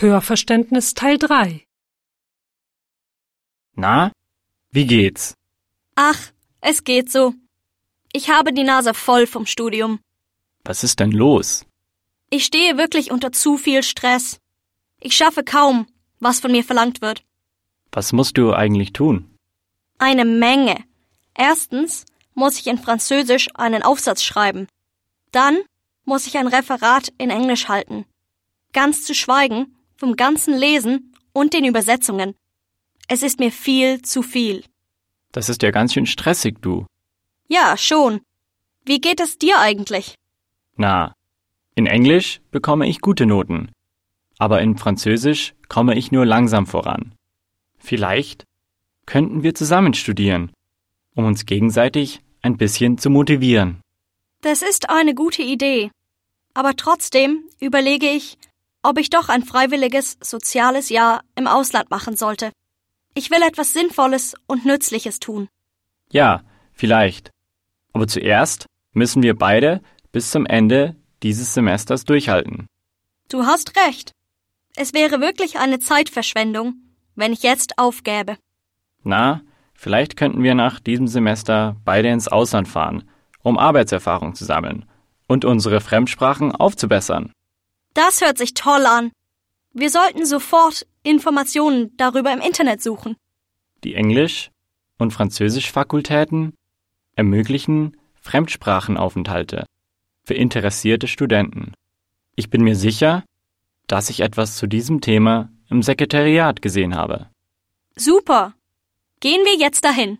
Hörverständnis Teil 3 Na, wie geht's? Ach, es geht so. Ich habe die Nase voll vom Studium. Was ist denn los? Ich stehe wirklich unter zu viel Stress. Ich schaffe kaum, was von mir verlangt wird. Was musst du eigentlich tun? Eine Menge. Erstens muss ich in Französisch einen Aufsatz schreiben. Dann muss ich ein Referat in Englisch halten. Ganz zu schweigen vom ganzen Lesen und den Übersetzungen. Es ist mir viel zu viel. Das ist ja ganz schön stressig, du. Ja, schon. Wie geht es dir eigentlich? Na, in Englisch bekomme ich gute Noten, aber in Französisch komme ich nur langsam voran. Vielleicht könnten wir zusammen studieren, um uns gegenseitig ein bisschen zu motivieren. Das ist eine gute Idee. Aber trotzdem überlege ich, ob ich doch ein freiwilliges soziales Jahr im Ausland machen sollte. Ich will etwas Sinnvolles und Nützliches tun. Ja, vielleicht. Aber zuerst müssen wir beide bis zum Ende dieses Semesters durchhalten. Du hast recht. Es wäre wirklich eine Zeitverschwendung, wenn ich jetzt aufgäbe. Na, vielleicht könnten wir nach diesem Semester beide ins Ausland fahren, um Arbeitserfahrung zu sammeln und unsere Fremdsprachen aufzubessern. Das hört sich toll an. Wir sollten sofort Informationen darüber im Internet suchen. Die Englisch- und Französischfakultäten ermöglichen Fremdsprachenaufenthalte für interessierte Studenten. Ich bin mir sicher, dass ich etwas zu diesem Thema im Sekretariat gesehen habe. Super. Gehen wir jetzt dahin.